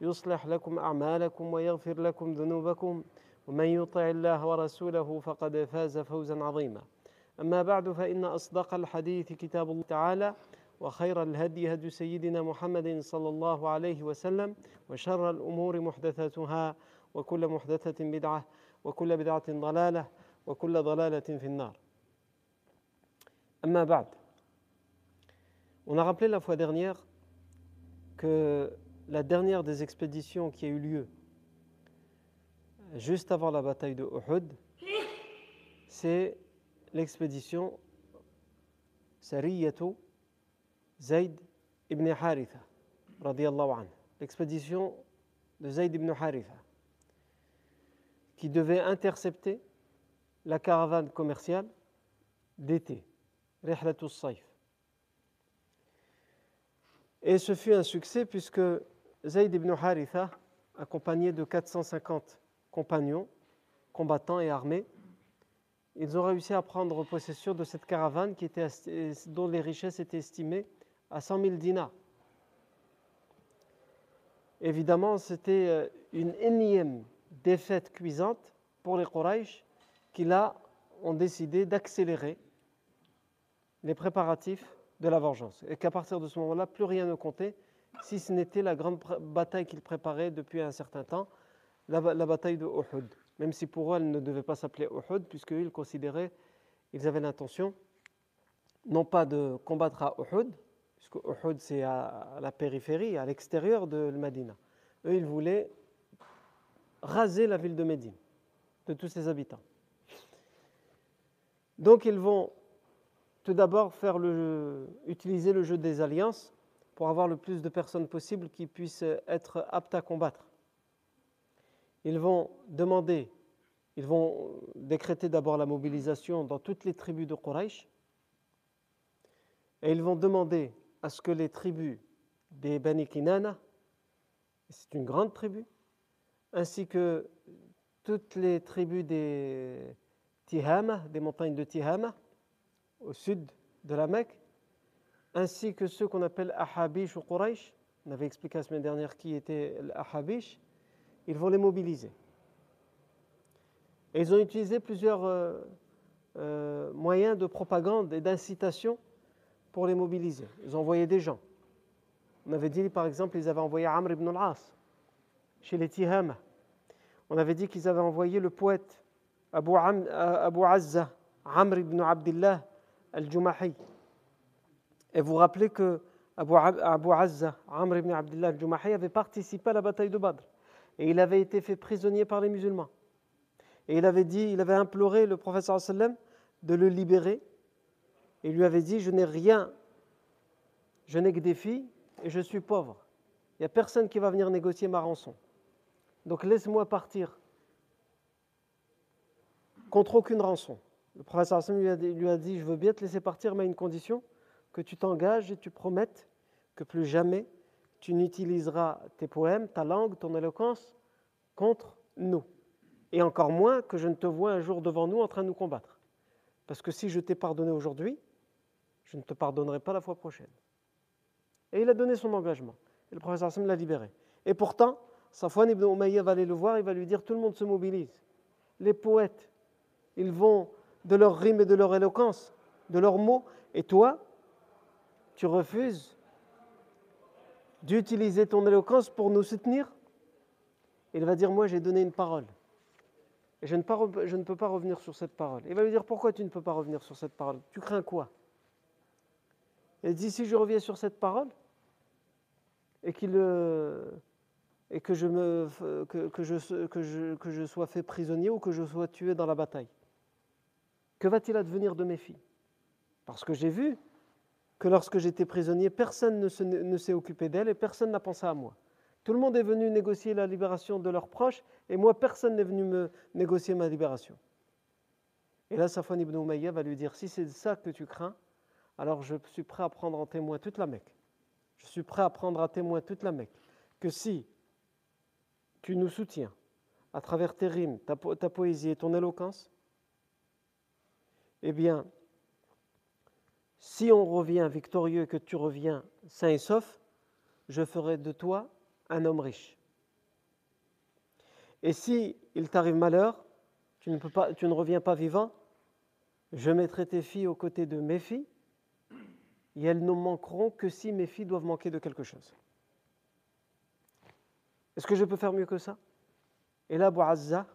يصلح لكم أعمالكم ويغفر لكم ذنوبكم ومن يطع الله ورسوله فقد فاز فوزا عظيما. أما بعد فإن أصدق الحديث كتاب الله تعالى وخير الهدي هدي سيدنا محمد صلى الله عليه وسلم وشر الأمور محدثاتها وكل محدثة بدعة وكل بدعة ضلالة وكل ضلالة في النار. أما بعد On a rappelé la fois dernière que la dernière des expéditions qui a eu lieu juste avant la bataille de Uhud, c'est l'expédition Sariyatu Zayd ibn Haritha. L'expédition de Zayd ibn Haritha, qui devait intercepter la caravane commerciale d'été, Rihlatus Saif. Et ce fut un succès puisque Zayd ibn Haritha, accompagné de 450 compagnons, combattants et armés, ils ont réussi à prendre possession de cette caravane dont les richesses étaient estimées à 100 000 dinars. Évidemment, c'était une énième défaite cuisante pour les Quraysh qui là ont décidé d'accélérer les préparatifs de la vengeance. Et qu'à partir de ce moment-là, plus rien ne comptait, si ce n'était la grande bataille qu'ils préparaient depuis un certain temps, la, bataille de Uhud. Même si pour eux, elle ne devait pas s'appeler Uhud, puisqu'ils considéraient, ils avaient l'intention, non pas de combattre à Uhud, puisque Uhud c'est à, à, la périphérie, à l'extérieur de Medina. Eux, ils voulaient raser la ville de Médine, de tous ses habitants. Donc ils vont tout d'abord faire le, utiliser le jeu des alliances pour avoir le plus de personnes possible qui puissent être aptes à combattre. Ils vont demander, ils vont décréter d'abord la mobilisation dans toutes les tribus de Quraysh et ils vont demander à ce que les tribus des Bani Kinana, c'est une grande tribu, ainsi que toutes les tribus des Tihama, des montagnes de Tihama, au sud de la Mecque, ainsi que ceux qu'on appelle Ahabish ou Quraysh. On avait expliqué la semaine dernière qui était l'Ahabish. Ils vont les mobiliser. Et ils ont utilisé plusieurs euh, euh, moyens de propagande et d'incitation pour les mobiliser. Ils ont envoyé des gens. On avait dit, par exemple, ils avaient envoyé Amr ibn al-As chez les Tihama. On avait dit qu'ils avaient envoyé le poète Abu, Am, Abu Azza, Amr ibn Abdullah al-Jumahi. Et vous rappelez que Abu, Abu Azza, Amr ibn Abdullah al-Jumahi, avait participé à la bataille de Badr. Et il avait été fait prisonnier par les musulmans. Et il avait dit, il avait imploré le prophète sallam de le libérer. Il lui avait dit, je n'ai rien, je n'ai que des filles et je suis pauvre. Il n'y a personne qui va venir négocier ma rançon. Donc laisse-moi partir contre aucune rançon. Le a, dit, lui a dit, je veux bien te laisser partir, mais à une condition, que tu t'engages et tu promettes que plus jamais tu n'utiliseras tes poèmes, ta langue, ton éloquence contre nous. Et encore moins que je ne te vois un jour devant nous en train de nous combattre. Parce que si je t'ai pardonné aujourd'hui, je ne te pardonnerai pas la fois prochaine. Et il a donné son engagement. Et le professeur Hassan l'a libéré. Et pourtant, Safwan ibn Umayyah va aller le voir, il va lui dire tout le monde se mobilise. Les poètes, ils vont de leur rime et de leur éloquence, de leurs mots, et toi, tu refuses d'utiliser ton éloquence pour nous soutenir? Il va dire, moi j'ai donné une parole. Et je ne, peux pas revenir sur cette parole. Il va lui dire Pourquoi tu ne peux pas revenir sur cette parole? Tu crains quoi? Il dit Si je reviens sur cette parole et, euh, que, je me, que je sois fait prisonnier ou que je sois tué dans la bataille, que va-t-il advenir de mes filles? Parce que j'ai vu que lorsque j'étais prisonnier, personne ne s'est occupé d'elle et personne n'a pensé à moi. Tout le monde est venu négocier la libération de leurs proches et moi, personne n'est venu me négocier ma libération. Et là, Safwan ibn Umayya va lui dire Si c'est ça que tu crains, alors je suis prêt à prendre en témoin toute la Mecque. Je suis prêt à prendre à témoin toute la Mecque. Que si tu nous soutiens à travers tes rimes, ta, ta poésie et ton éloquence, eh bien, si on revient victorieux que tu reviens sain et sauf, je ferai de toi un homme riche. Et si il t'arrive malheur, tu ne, reviens pas vivant, je mettrai tes filles aux côtés de mes filles, et elles ne manqueront que si mes filles doivent manquer de quelque chose. Est-ce que je peux faire mieux que ça? Et là, Azza,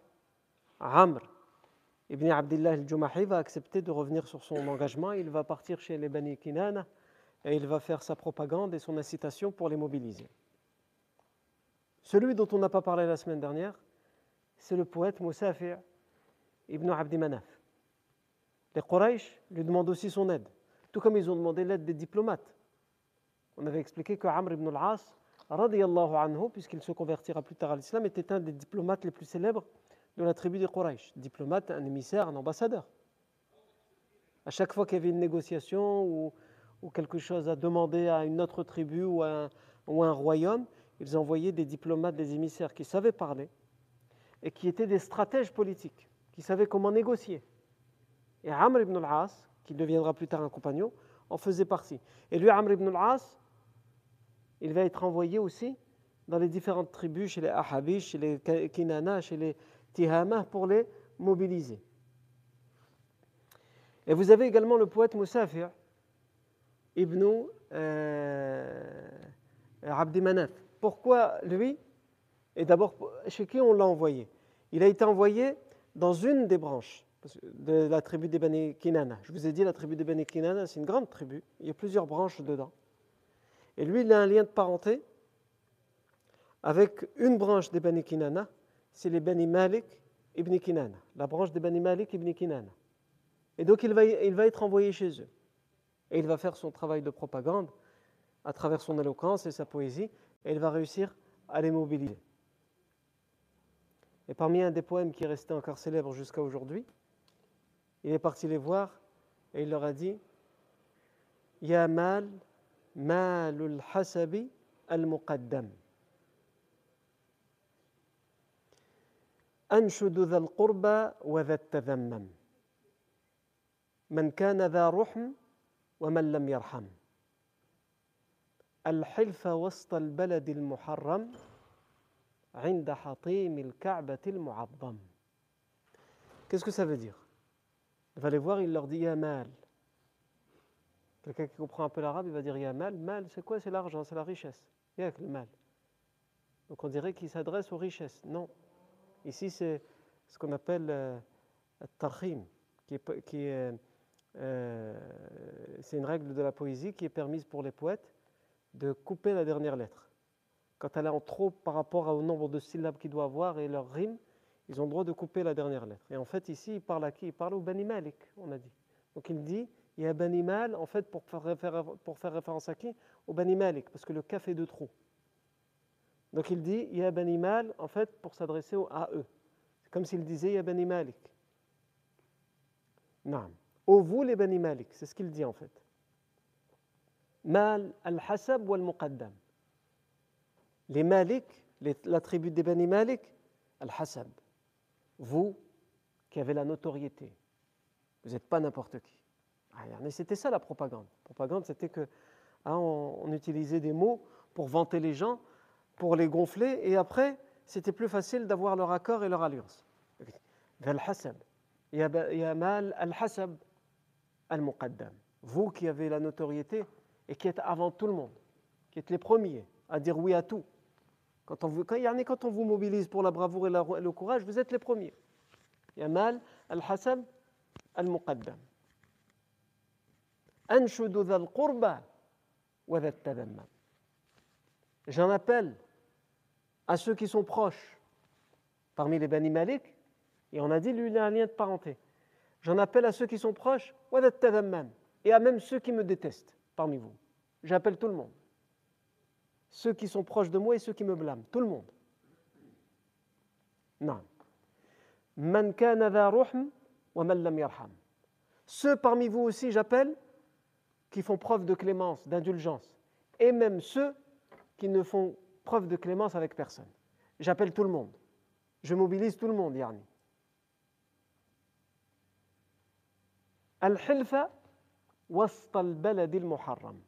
Amr, Ibn Abdullah al-Jumahi va accepter de revenir sur son engagement. Il va partir chez les Bani Kinana et il va faire sa propagande et son incitation pour les mobiliser. Celui dont on n'a pas parlé la semaine dernière, c'est le poète Moussafi' ibn Abdi Manaf. Les Quraysh lui demandent aussi son aide, tout comme ils ont demandé l'aide des diplomates. On avait expliqué que Amr ibn al-As, anhu, puisqu'il se convertira plus tard à l'islam, était un des diplomates les plus célèbres de la tribu des Quraysh. Diplomate, un émissaire, un ambassadeur. À chaque fois qu'il y avait une négociation ou, quelque chose à demander à une autre tribu ou à un, royaume, ils envoyaient des diplomates, des émissaires qui savaient parler et qui étaient des stratèges politiques, qui savaient comment négocier. Et Amr ibn al-As, qui deviendra plus tard un compagnon, en faisait partie. Et lui, Amr ibn al-As, il va être envoyé aussi dans les différentes tribus, chez les Ahabish, chez les Kinana, chez les pour les mobiliser. Et vous avez également le poète Moussafir, Ibn euh. Pourquoi lui? Et d'abord, chez qui on l'a envoyé? Il a été envoyé dans une des branches de la tribu des Bani Kinana. Je vous ai dit, la tribu des Bani Kinana, c'est une grande tribu. Il y a plusieurs branches dedans. Et lui, il a un lien de parenté avec une branche des Bani Kinana c'est les Bani Malik ibn Kinana, la branche des Bani Malik ibn Kinana. Et donc il va, être envoyé chez eux. Et il va faire son travail de propagande à travers son éloquence et sa poésie, et il va réussir à les mobiliser. Et parmi un des poèmes qui est resté encore célèbre jusqu'à aujourd'hui, il est parti les voir et il leur a dit Ya mal, malul hasabi al-muqaddam. أنشد ذا القربى وذا التذمم من كان ذا رحم ومن لم يرحم الحلف وسط البلد المحرم عند حطيم الكعبة المعظم Qu'est-ce que ça veut dire Il va les voir, il leur dit Ya mal. Quelqu'un qui comprend un peu l'arabe, il va dire Ya mal. C'est quoi C'est l'argent, c'est la richesse. Il y a le mal. Donc on dirait qu'il s'adresse aux richesses. Non, Ici, c'est ce qu'on appelle euh, tarhim, qui est, euh, c'est une règle de la poésie qui est permise pour les poètes de couper la dernière lettre. Quand elle est en trop par rapport au nombre de syllabes qu'il doit avoir et leur rime, ils ont le droit de couper la dernière lettre. Et en fait, ici, il parle à qui? Il parle au Bani Malik, on a dit. Donc il dit, il y a Bani Mal, en fait, pour faire, référence à qui? Au Bani Malik, parce que le café de trop. Donc il dit Ya Bani Mal, en fait, pour s'adresser à eux. C'est comme s'il disait Ya Bani Malik. Non. Ô vous les Bani Malik, c'est ce qu'il dit en fait. Mal al-Hasab ou al-Muqaddam. Les Malik, la tribu des Bani Malik, al-Hasab. Vous qui avez la notoriété, vous n'êtes pas n'importe qui. Mais c'était ça la propagande. La propagande, c'était que hein, on utilisait des mots pour vanter les gens pour les gonfler, et après, c'était plus facile d'avoir leur accord et leur alliance. Vous qui avez la notoriété et qui êtes avant tout le monde, qui êtes les premiers à dire oui à tout. Quand on, vous, mobilise pour la bravoure et, le courage, vous êtes les premiers. Yamal al-Hasab al-Muqaddam. J'en appelle à ceux qui sont proches parmi les Bani Malik, et on a dit lui il a un lien de parenté. J'en appelle à ceux qui sont proches, et à même ceux qui me détestent parmi vous. J'appelle tout le monde. Ceux qui sont proches de moi et ceux qui me blâment. Tout le monde. Non. Ceux parmi vous aussi, j'appelle, qui font preuve de clémence, d'indulgence. Et même ceux qui ne font preuve de clémence avec personne. J'appelle tout le monde. Je mobilise tout le monde, Yani. Al-Hilfa al-Muharram.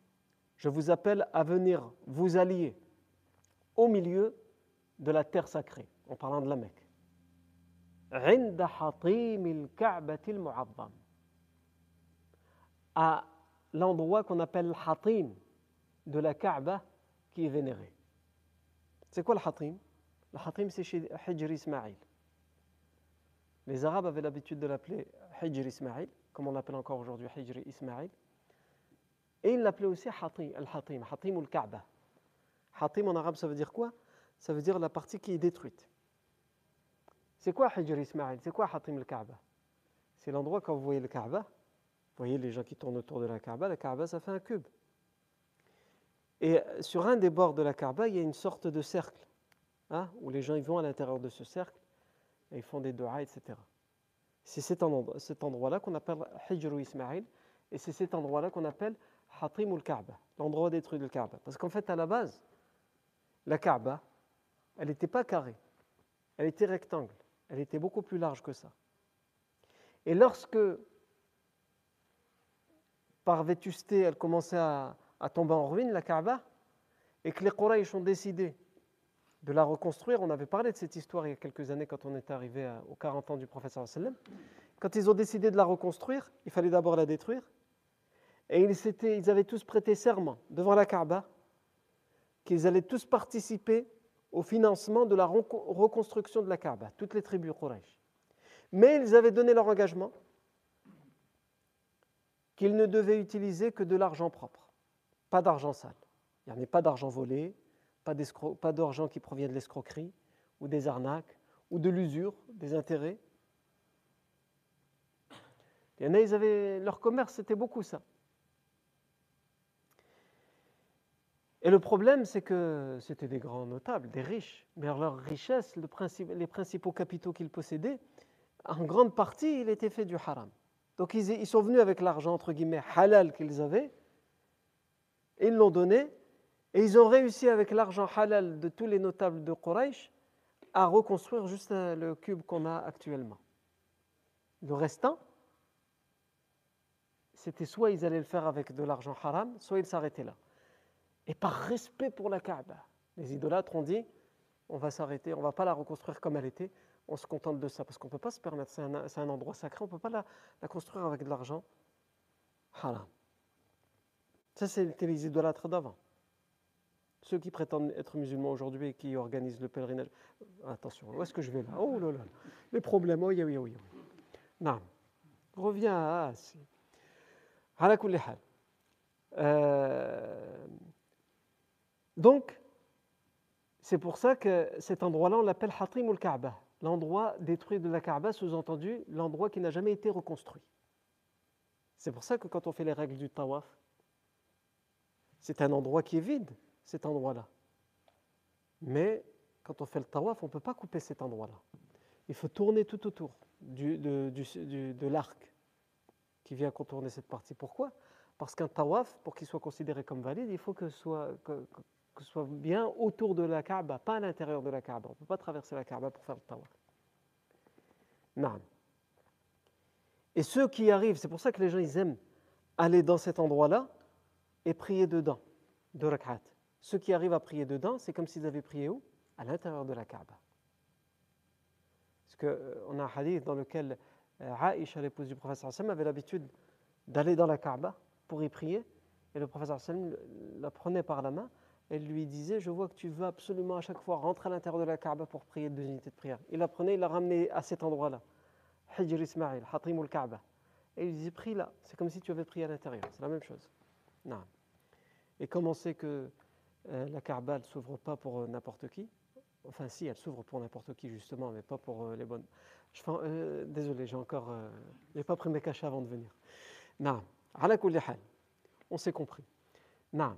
Je vous appelle à venir vous allier au milieu de la terre sacrée, en parlant de la Mecque. à l'endroit qu'on appelle Hatim de la Kaaba qui est vénéré. C'est quoi le Hatim? Le Hatim, c'est chez Hijr Ismail. Les Arabes avaient l'habitude de l'appeler Hijr Ismail comme on l'appelle encore aujourd'hui Hijri Ismail. Et il l'appelait aussi Hatim, Al-Hatim, Hatim ou Kaaba. Hatim en arabe, ça veut dire quoi? Ça veut dire la partie qui est détruite. C'est quoi Hijri Ismail C'est quoi Hatim al-Kaaba? C'est l'endroit quand vous voyez le Kaaba, vous voyez les gens qui tournent autour de la Kaaba, la Kaaba ça fait un cube. Et sur un des bords de la Kaaba, il y a une sorte de cercle, hein, où les gens ils vont à l'intérieur de ce cercle et ils font des doigts, etc. C'est cet endroit-là qu'on appelle Hijru Ismail, et c'est cet endroit-là qu'on appelle Hatim al-Kaaba, l'endroit détruit de Kaaba. Parce qu'en fait, à la base, la Kaaba, elle n'était pas carrée, elle était rectangle, elle était beaucoup plus large que ça. Et lorsque, par vétusté, elle commençait à, à tomber en ruine, la Kaaba, et que les Quraysh ont décidé de la reconstruire. On avait parlé de cette histoire il y a quelques années quand on est arrivé aux 40 ans du professeur sallam. Quand ils ont décidé de la reconstruire, il fallait d'abord la détruire. Et ils, ils avaient tous prêté serment devant la Kaaba qu'ils allaient tous participer au financement de la reconstruction de la Kaaba, toutes les tribus Quraysh. Mais ils avaient donné leur engagement qu'ils ne devaient utiliser que de l'argent propre, pas d'argent sale. Il n'y en a pas d'argent volé, pas d'argent qui provient de l'escroquerie ou des arnaques ou de l'usure, des intérêts. Il y en a, ils avaient, leur commerce, c'était beaucoup ça. Et le problème, c'est que c'était des grands notables, des riches, mais leur richesse, les principaux capitaux qu'ils possédaient, en grande partie, il était fait du haram. Donc ils, ils sont venus avec l'argent, entre guillemets, halal qu'ils avaient, ils l'ont donné, et ils ont réussi avec l'argent halal de tous les notables de Quraysh à reconstruire juste le cube qu'on a actuellement. Le restant, c'était soit ils allaient le faire avec de l'argent haram, soit ils s'arrêtaient là. Et par respect pour la Kaaba, les idolâtres ont dit on va s'arrêter, on ne va pas la reconstruire comme elle était, on se contente de ça, parce qu'on ne peut pas se permettre, c'est un, endroit sacré, on ne peut pas la, la construire avec de l'argent haram. Ça, c'était les idolâtres d'avant. Ceux qui prétendent être musulmans aujourd'hui et qui organisent le pèlerinage. Attention, où est-ce que je vais là? Oh là là, les problèmes, oui, oui, oui. Non, reviens à euh, donc, c'est pour ça que cet endroit-là, on l'appelle Hatim al-Kaaba, l'endroit détruit de la Kaaba, sous-entendu l'endroit qui n'a jamais été reconstruit. C'est pour ça que quand on fait les règles du tawaf, c'est un endroit qui est vide cet endroit-là. Mais quand on fait le tawaf, on ne peut pas couper cet endroit-là. Il faut tourner tout autour de, l'arc qui vient contourner cette partie. Pourquoi? Parce qu'un tawaf, pour qu'il soit considéré comme valide, il faut que ce soit bien autour de la Kaaba, pas à l'intérieur de la Kaaba. On ne peut pas traverser la Kaaba pour faire le tawaf. Non. Et ceux qui arrivent, c'est pour ça que les gens ils aiment aller dans cet endroit-là et prier dedans, de rak'at. Ceux qui arrivent à prier dedans, c'est comme s'ils avaient prié où? À l'intérieur de la Kaaba. Parce qu'on euh, a un hadith dans lequel euh, Aïcha, l'épouse du professeur Hassan, avait l'habitude d'aller dans la Kaaba pour y prier. Et le professeur Hassan la prenait par la main et lui disait Je vois que tu veux absolument à chaque fois rentrer à l'intérieur de la Kaaba pour prier deux unités de prière. Il la prenait, il la ramenait à cet endroit-là. Hijr Ismail, Hatim al-Kaaba. Et il disait, prie là, c'est comme si tu avais pris à l'intérieur, c'est la même chose. Non. Et comme on sait que euh, la Kaaba ne s'ouvre pas pour euh, n'importe qui, enfin si, elle s'ouvre pour n'importe qui justement, mais pas pour euh, les bonnes. Désolé, j'ai encore, j'ai pas pris mes cachets avant de venir. Non. On s'est compris. Non.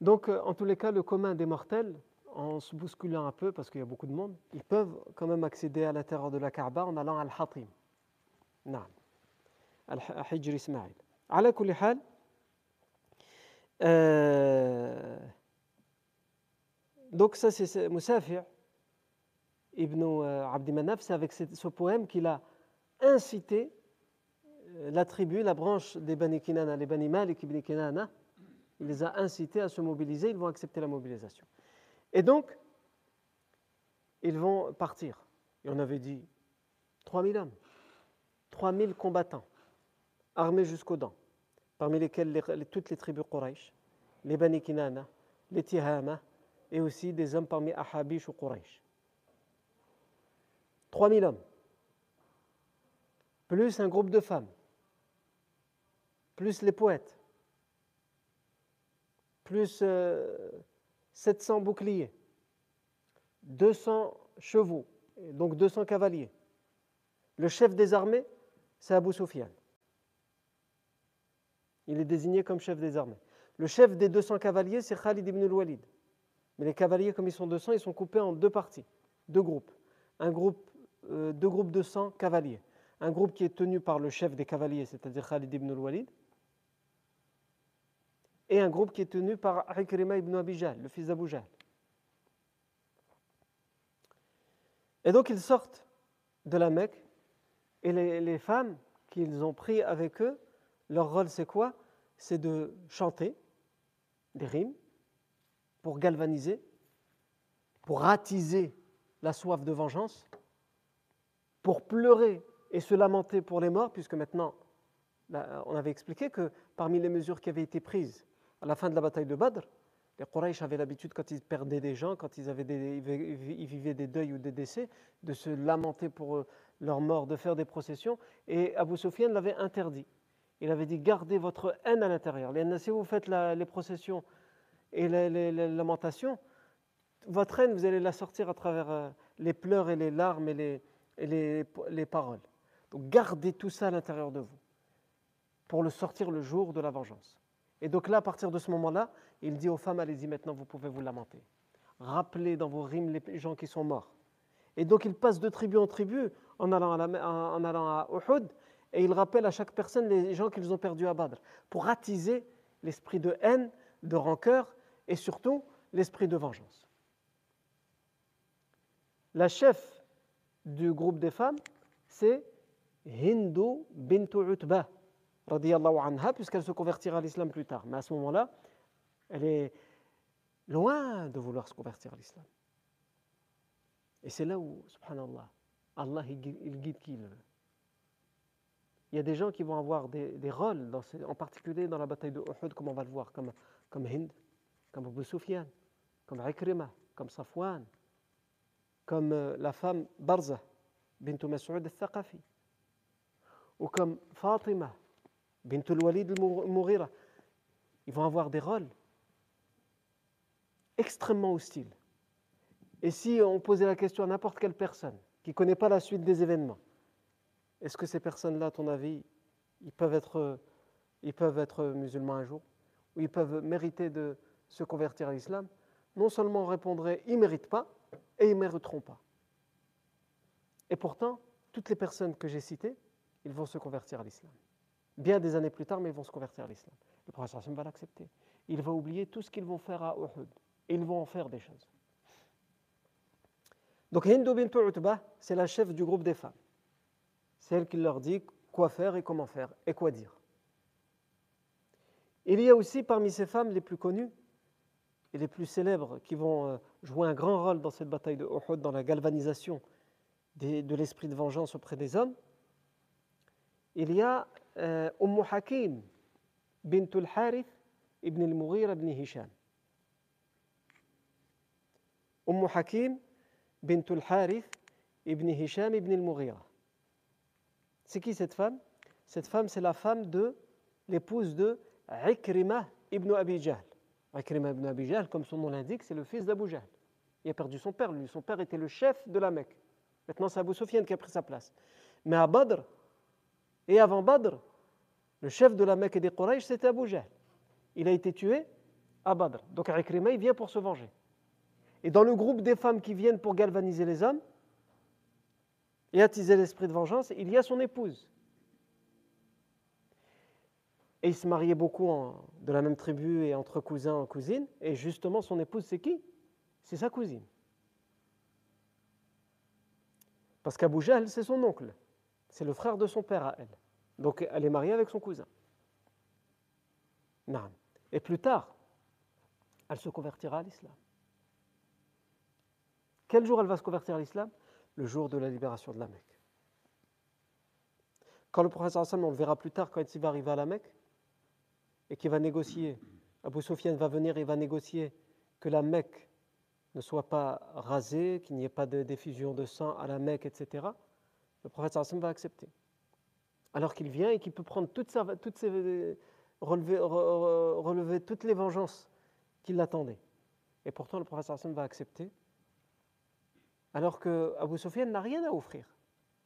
Donc, en tous les cas, le commun des mortels, en se bousculant un peu, parce qu'il y a beaucoup de monde, ils peuvent quand même accéder à l'intérieur de la Kaaba en allant à Al-Hatim. Non. Al-Hijr Ismail. Ala euh, donc ça c'est Moussafi' ibn euh, Abdi Manaf, c'est avec ce, poème qu'il a incité euh, la tribu, la branche des Bani Kinana, les Bani Malik ibn Kinana, il les a incités à se mobiliser, ils vont accepter la mobilisation. Et donc, ils vont partir. Et on avait dit 3000 hommes, 3000 combattants, armés jusqu'aux dents parmi lesquels toutes les tribus Quraysh, les Bani Kinana, les Tihama, et aussi des hommes parmi Ahabish ou Quraysh. 3000 hommes, plus un groupe de femmes, plus les poètes, plus 700 euh, boucliers, 200 chevaux, donc 200 cavaliers. Le chef des armées, c'est Abu Sufyan. Il est désigné comme chef des armées. Le chef des 200 cavaliers, c'est Khalid ibn al-Walid. Mais les cavaliers, comme ils sont 200, ils sont coupés en deux parties, deux groupes. Un groupe, euh, deux groupes de 100 cavaliers. Un groupe qui est tenu par le chef des cavaliers, c'est-à-dire Khalid ibn al-Walid. Et un groupe qui est tenu par Ikrima ibn Abijal, le fils d'Abu Jahl. Et donc ils sortent de la Mecque et les, les femmes qu'ils ont pris avec eux, leur rôle, c'est quoi? C'est de chanter des rimes pour galvaniser, pour attiser la soif de vengeance, pour pleurer et se lamenter pour les morts, puisque maintenant, on avait expliqué que parmi les mesures qui avaient été prises à la fin de la bataille de Badr, les Quraysh avaient l'habitude, quand ils perdaient des gens, quand ils, avaient ils vivaient des deuils ou des décès, de se lamenter pour leur mort, de faire des processions, et Abu Sufyan l'avait interdit il avait dit gardez votre haine à l'intérieur. Si vous faites les processions et les, lamentations, votre haine, vous allez la sortir à travers euh, les pleurs et les larmes et les, paroles. Donc gardez tout ça à l'intérieur de vous pour le sortir le jour de la vengeance. Et donc là, à partir de ce moment-là, il dit aux femmes, allez-y maintenant, vous pouvez vous lamenter. Rappelez dans vos rimes les gens qui sont morts. Et donc il passe de tribu en tribu en allant à, en allant à Uhud et il rappelle à chaque personne les gens qu'ils ont perdus à Badr, pour attiser l'esprit de haine, de rancœur et surtout l'esprit de vengeance. La chef du groupe des femmes, c'est Hindu bintu Utbah, anha, puisqu'elle se convertira à l'islam plus tard. Mais à ce moment-là, elle est loin de vouloir se convertir à l'islam. Et c'est là où, subhanallah, Allah il guide qui il veut il y a des gens qui vont avoir des, rôles, en particulier dans la bataille de Uhud, comme on va le voir, comme, Hind, comme Abu Sufyan, comme Ikrima, comme Safwan, comme euh, la femme Barza, bint Mas'ud al-Thaqafi, ou comme Fatima, bint al-Walid al-Mughira. Ils vont avoir des rôles extrêmement hostiles. Et si on posait la question à n'importe quelle personne qui ne connaît pas la suite des événements, est-ce que ces personnes-là, à ton avis, ils peuvent, être, musulmans un jour? Ou ils peuvent mériter de se convertir à l'islam? Non seulement on répondrait, ils ne méritent pas, et ils ne mériteront pas. Et pourtant, toutes les personnes que j'ai citées, ils vont se convertir à l'islam. Bien des années plus tard, mais ils vont se convertir à l'islam. Le prophète va l'accepter. Il va oublier tout ce qu'ils vont faire à Uhud. Et ils vont en faire des choses. Donc Hindu bint Utbah, c'est la chef du groupe des femmes. C'est elle qui leur dit quoi faire et comment faire et quoi dire. Il y a aussi parmi ces femmes les plus connues et les plus célèbres qui vont euh, jouer un grand rôle dans cette bataille de Uhud, dans la galvanisation de l'esprit de vengeance auprès des hommes. Il y a euh, Umm Hakim bint al-Harith ibn al-Mughira ibn Hisham. Umm Hakim bint al-Harith ibn Hisham ibn al-Mughira. C'est qui cette femme? Cette femme, c'est la femme de l'épouse de Ikrima ibn Abi Jahl. Ibn Abi Jahl, comme son nom l'indique, c'est le fils d'Abu Jahl. Il a perdu son père, lui. Son père était le chef de la Mecque. Maintenant, c'est Abu Sufyan qui a pris sa place. Mais à Badr, et avant Badr, le chef de la Mecque et des Quraysh, c'était Abu Jahl. Il a été tué à Badr. Donc Ikrima, il vient pour se venger. Et dans le groupe des femmes qui viennent pour galvaniser les hommes et attiser l'esprit de vengeance, il y a son épouse. Et il se mariait beaucoup de la même tribu et entre cousins en cousines. Et justement, son épouse, c'est qui? C'est sa cousine. Parce qu'Abu c'est son oncle. C'est le frère de son père à elle. Donc elle est mariée avec son cousin. Non. Et plus tard, elle se convertira à l'islam. Quel jour elle va se convertir à l'islam? Le jour de la libération de la Mecque. Quand le professeur Hassan, on le verra plus tard, quand il va arriver à la Mecque, et qu'il va négocier, Abu Sufyan va venir et va négocier que la Mecque ne soit pas rasée, qu'il n'y ait pas de diffusion de sang à la Mecque, etc., le prophète Hassan va accepter. Alors qu'il vient et qu'il peut prendre toutes, relever, toutes les vengeances qui l'attendaient. Et pourtant, le prophète Hassan va accepter alors que Abu Sufyan n'a rien à offrir.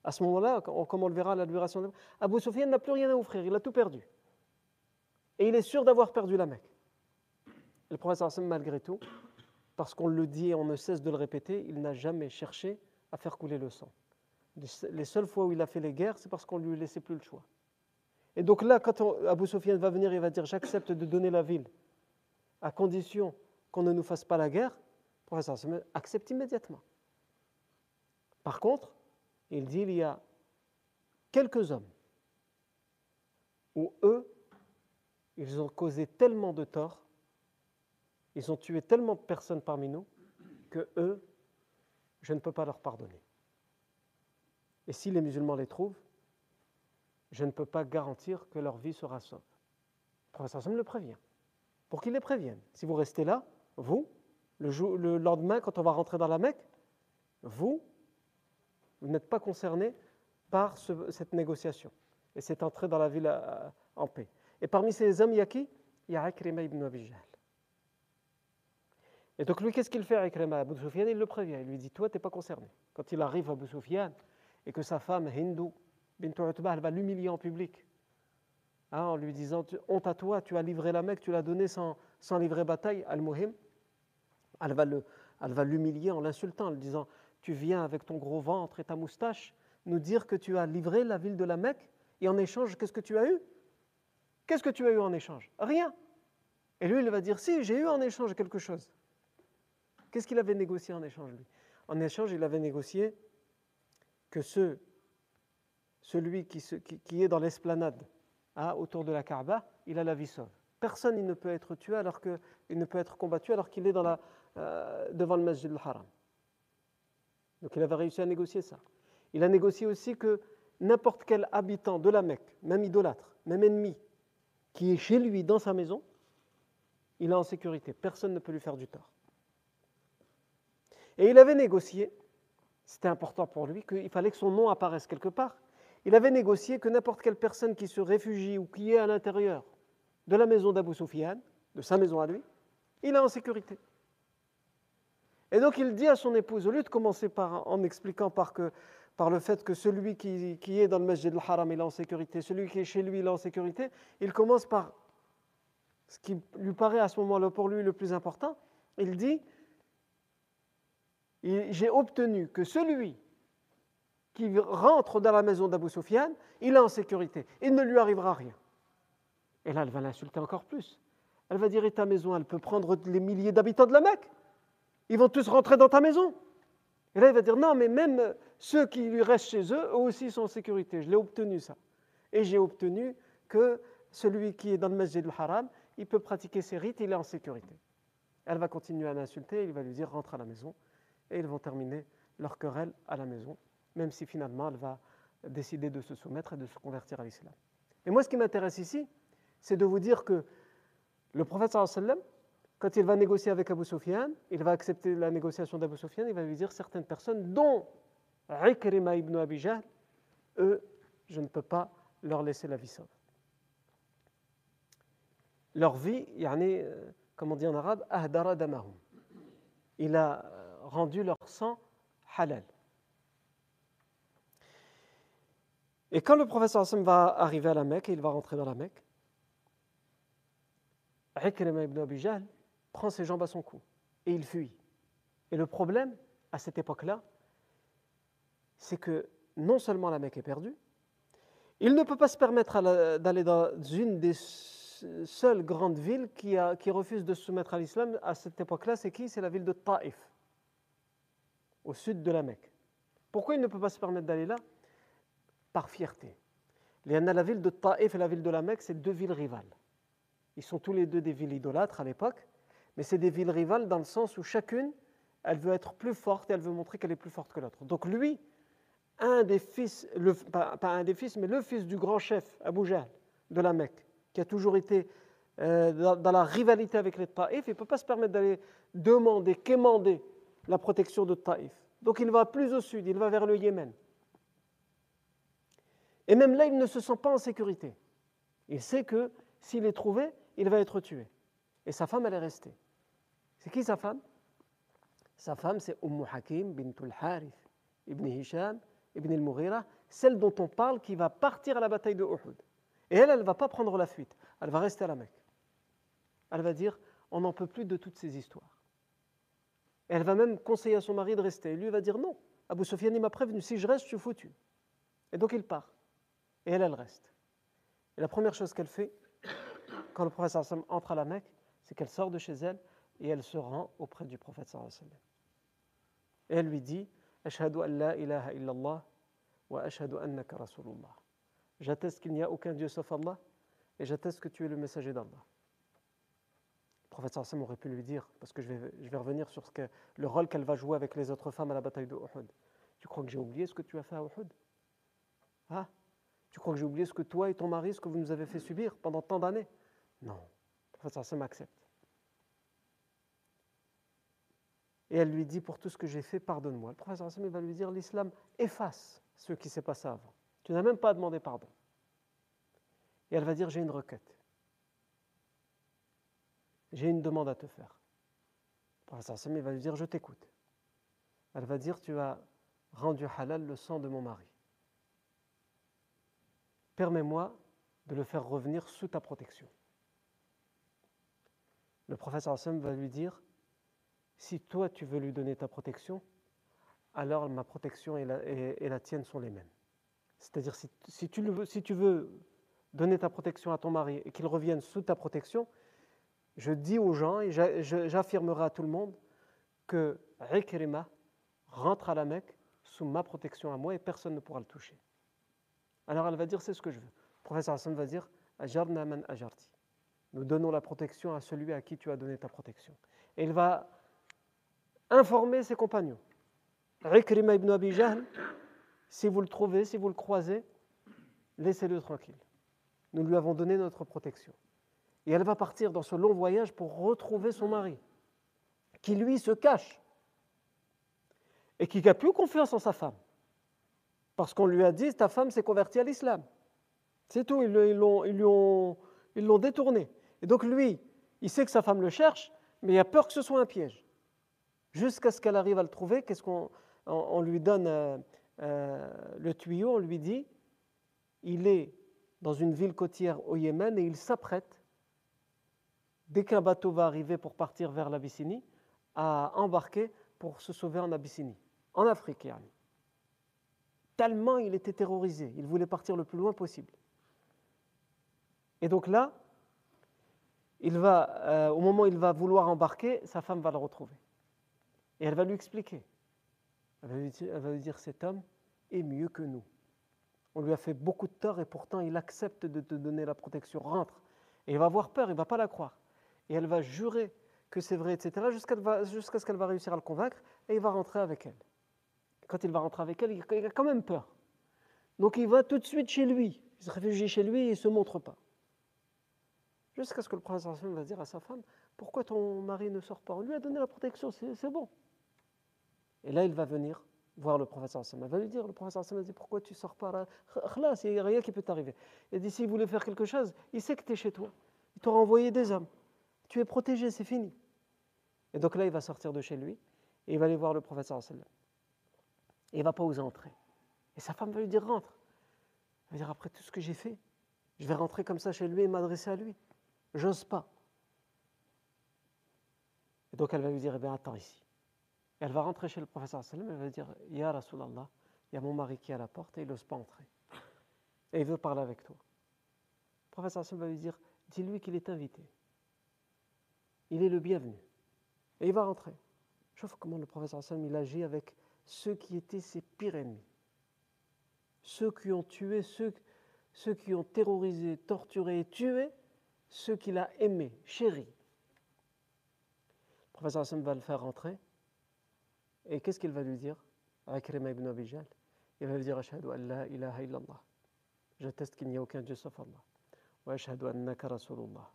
À ce moment-là, comme on le verra à la libération de Abu Sufyan n'a plus rien à offrir, il a tout perdu. Et il est sûr d'avoir perdu la Mecque. le professeur Hassan, malgré tout, parce qu'on le dit et on ne cesse de le répéter, il n'a jamais cherché à faire couler le sang. Les seules fois où il a fait les guerres, c'est parce qu'on lui laissait plus le choix. Et donc là, quand Abu Sufyan va venir, il va dire J'accepte de donner la ville, à condition qu'on ne nous fasse pas la guerre, le professeur Hassan accepte immédiatement. Par contre, il dit il y a quelques hommes où eux, ils ont causé tellement de tort, ils ont tué tellement de personnes parmi nous, que eux, je ne peux pas leur pardonner. Et si les musulmans les trouvent, je ne peux pas garantir que leur vie sera sauve. Le professeur me le prévient. Pour qu'il les prévienne. Si vous restez là, vous, le lendemain, quand on va rentrer dans la Mecque, vous, vous n'êtes pas concerné par cette négociation et cette entrée dans la ville euh, en paix. Et parmi ces hommes, il y a qui? Il y a Akrima ibn Abi Et donc lui, qu'est-ce qu'il fait Akrima Abu Sufyan, il le prévient. Il lui dit, toi, tu n'es pas concerné. Quand il arrive à Abu Sufyan et que sa femme, Hindu, bint Utbah, elle va l'humilier en public, hein, en lui disant, honte à toi, tu as livré la Mecque, tu l'as donné sans, sans livrer bataille, Al-Muhim, elle va l'humilier en l'insultant, en lui disant, tu viens avec ton gros ventre et ta moustache nous dire que tu as livré la ville de la Mecque et en échange, qu'est-ce que tu as eu? Qu'est-ce que tu as eu en échange? Rien. Et lui, il va dire, si, j'ai eu en échange quelque chose. Qu'est-ce qu'il avait négocié en échange, lui? En échange, il avait négocié que ce, celui qui, est dans l'esplanade hein, autour de la Kaaba, il a la vie sauve. Personne il ne peut être tué alors que, il ne peut être combattu alors qu'il est euh, devant le Masjid al-Haram. Donc il avait réussi à négocier ça. Il a négocié aussi que n'importe quel habitant de la Mecque, même idolâtre, même ennemi, qui est chez lui dans sa maison, il est en sécurité. Personne ne peut lui faire du tort. Et il avait négocié, c'était important pour lui, qu'il fallait que son nom apparaisse quelque part. Il avait négocié que n'importe quelle personne qui se réfugie ou qui est à l'intérieur de la maison d'Abu Sufyan, de sa maison à lui, il est en sécurité. Et donc il dit à son épouse, au lieu de commencer par, en expliquant par, le fait que celui qui, est dans le masjid al-haram est en sécurité, celui qui est chez lui est en sécurité, il commence par ce qui lui paraît à ce moment-là pour lui le plus important. Il dit, j'ai obtenu que celui qui rentre dans la maison d'Abu Sufyan, il est en sécurité. Il ne lui arrivera rien. Et là, elle va l'insulter encore plus. Elle va dire, et ta maison, elle peut prendre les milliers d'habitants de la Mecque ils vont tous rentrer dans ta maison. Et là, il va dire, non, mais même ceux qui lui restent chez eux, eux aussi sont en sécurité. Je l'ai obtenu ça. Et j'ai obtenu que celui qui est dans le masjid al-haram, il peut pratiquer ses rites, il est en sécurité. Elle va continuer à l'insulter, il va lui dire, rentre à la maison. Et ils vont terminer leur querelle à la maison, même si finalement elle va décider de se soumettre et de se convertir à l'islam. Et moi, ce qui m'intéresse ici, c'est de vous dire que le prophète sallallahu quand il va négocier avec Abu Sufyan, il va accepter la négociation d'Abu Sufyan, il va lui dire certaines personnes, dont Ikrima ibn Abi eux, je ne peux pas leur laisser la vie sauve. Leur vie, yani, euh, comme on dit en arabe, ahdara damahum. Il a euh, rendu leur sang halal. Et quand le professeur Hassan va arriver à la Mecque, il va rentrer dans la Mecque, Ikrima ibn Abi prend ses jambes à son cou et il fuit. Et le problème, à cette époque-là, c'est que non seulement la Mecque est perdue, il ne peut pas se permettre d'aller dans une des seules grandes villes qui, a, refuse de se soumettre à l'islam à cette époque-là. C'est qui? C'est la ville de Taïf, au sud de la Mecque. Pourquoi il ne peut pas se permettre d'aller là? Par fierté. La ville de Taïf et la ville de la Mecque, c'est deux villes rivales. Ils sont tous les deux des villes idolâtres à l'époque, mais c'est des villes rivales dans le sens où chacune, elle veut être plus forte et elle veut montrer qu'elle est plus forte que l'autre. Donc lui, un des fils, pas, un des fils, mais le fils du grand chef Abu Jahl de la Mecque, qui a toujours été euh, dans, la rivalité avec les Taïf, il ne peut pas se permettre d'aller demander, quémander la protection de Taïf. Donc il va plus au sud, il va vers le Yémen. Et même là, il ne se sent pas en sécurité. Il sait que s'il est trouvé, il va être tué. Et sa femme, elle est restée. C'est qui sa femme? Sa femme, c'est Umm Hakim bintul Harith ibn Hisham ibn al-Mughira, celle dont on parle qui va partir à la bataille de Uhud. Et elle, elle ne va pas prendre la fuite, elle va rester à la Mecque. Elle va dire on n'en peut plus de toutes ces histoires. Et elle va même conseiller à son mari de rester. Et lui va dire non, Abu Sufyan m'a prévenu, si je reste, je suis foutu. Et donc il part. Et elle, elle reste. Et la première chose qu'elle fait, quand le prophète entre à la Mecque, c'est qu'elle sort de chez elle et elle se rend auprès du prophète. Et elle lui dit Ashhadu an la ilaha illallah wa ashhadu annaka rasulullah. J'atteste qu'il n'y a aucun Dieu sauf Allah et j'atteste que tu es le messager d'Allah. Le prophète sallam aurait pu lui dire, parce que je vais, je vais revenir sur ce que, le rôle qu'elle va jouer avec les autres femmes à la bataille de Uhud. Tu crois que j'ai oublié ce que tu as fait à Uhud? Ah Tu crois que j'ai oublié ce que toi et ton mari, ce que vous nous avez fait subir pendant tant d'années? Non. Le prophète sallam accepte. Et elle lui dit, pour tout ce que j'ai fait, pardonne-moi. Le prophète sallam va lui dire, l'islam efface ce qui s'est passé avant. Tu n'as même pas demandé pardon. Et elle va dire, j'ai une requête. J'ai une demande à te faire. Le prophète va lui dire, je t'écoute. Elle va dire, tu as rendu halal le sang de mon mari. Permets-moi de le faire revenir sous ta protection. Le prophète va lui dire, si toi tu veux lui donner ta protection, alors ma protection et la tienne sont les mêmes. C'est-à-dire, si, tu veux, donner ta protection à ton mari et qu'il revienne sous ta protection, je dis aux gens et j'affirmerai à tout le monde que Ikrima rentre à la Mecque sous ma protection à moi et personne ne pourra le toucher. Alors elle va dire c'est ce que je veux. Le professeur Hassan va dire Ajarna ajarti. Nous donnons la protection à celui à qui tu as donné ta protection. Et il va informer ses compagnons. Ikrima ibn Abi si vous le trouvez, si vous le croisez, laissez-le tranquille. Nous lui avons donné notre protection. Et elle va partir dans ce long voyage pour retrouver son mari, qui lui se cache et qui n'a plus confiance en sa femme. Parce qu'on lui a dit, ta femme s'est convertie à l'islam. C'est tout, ils l'ont ils l'ont détourné. Et donc lui, il sait que sa femme le cherche, mais il a peur que ce soit un piège. Jusqu'à ce qu'elle arrive à le trouver, qu'est-ce qu'on on, lui donne euh, euh, le tuyau, on lui dit, il est dans une ville côtière au Yémen et il s'apprête, dès qu'un bateau va arriver pour partir vers l'Abyssinie, à embarquer pour se sauver en Abyssinie, en Afrique. Tellement il était terrorisé, il voulait partir le plus loin possible. Et donc là, euh, au moment où il va vouloir embarquer, sa femme va le retrouver. Et elle va lui expliquer. Elle va lui dire, cet homme est mieux que nous. On lui a fait beaucoup de tort et pourtant il accepte de te donner la protection. Rentre. Et il va avoir peur, il ne va pas la croire. Et elle va jurer que c'est vrai, etc., jusqu'à ce qu'elle va réussir à le convaincre et il va rentrer avec elle. Quand il va rentrer avec elle, il a quand même peur. Donc il va tout de suite chez lui. Il se réfugie chez lui et il ne se montre pas. Jusqu'à ce que le prince va dire à sa femme Pourquoi ton mari ne sort pas? On lui a donné la protection, c'est bon. Et là, il va venir voir le sallam. Elle va lui dire, le prophète sallam dit, pourquoi tu sors pas Khlas, il n'y a rien qui peut t'arriver. Elle dit, s'il voulait faire quelque chose, il sait que tu es chez toi. Il t'aura envoyé des hommes. Tu es protégé, c'est fini. Et donc là, il va sortir de chez lui et il va aller voir le sallam. Et il va pas oser entrer. Et sa femme va lui dire, rentre. Elle va dire, après tout ce que j'ai fait, je vais rentrer comme ça chez lui et m'adresser à lui. J'ose pas. Et donc elle va lui dire, eh bien, attends ici. Elle va rentrer chez le professeur sallam elle va dire, Ya Rasulallah, il y a mon mari qui est à la porte et il n'ose pas entrer. Et il veut parler avec toi. Le professeur sallam va lui dire, dis-lui qu'il est invité. Il est le bienvenu. Et il va rentrer. Je vois comment le professeur sallam il agit avec ceux qui étaient ses pires ennemis. Ceux qui ont tué, ceux, ceux qui ont terrorisé, torturé et tué ceux qu'il a aimés, chéris. Le professeur Hassan va le faire rentrer. Et qu'est-ce qu'il va lui dire? Ibn Abijal. Il va lui dire Ashhadu an la ilaha illallah. J'atteste qu'il n'y a aucun Dieu sauf Allah. Wa ashhadu annaka rasulullah.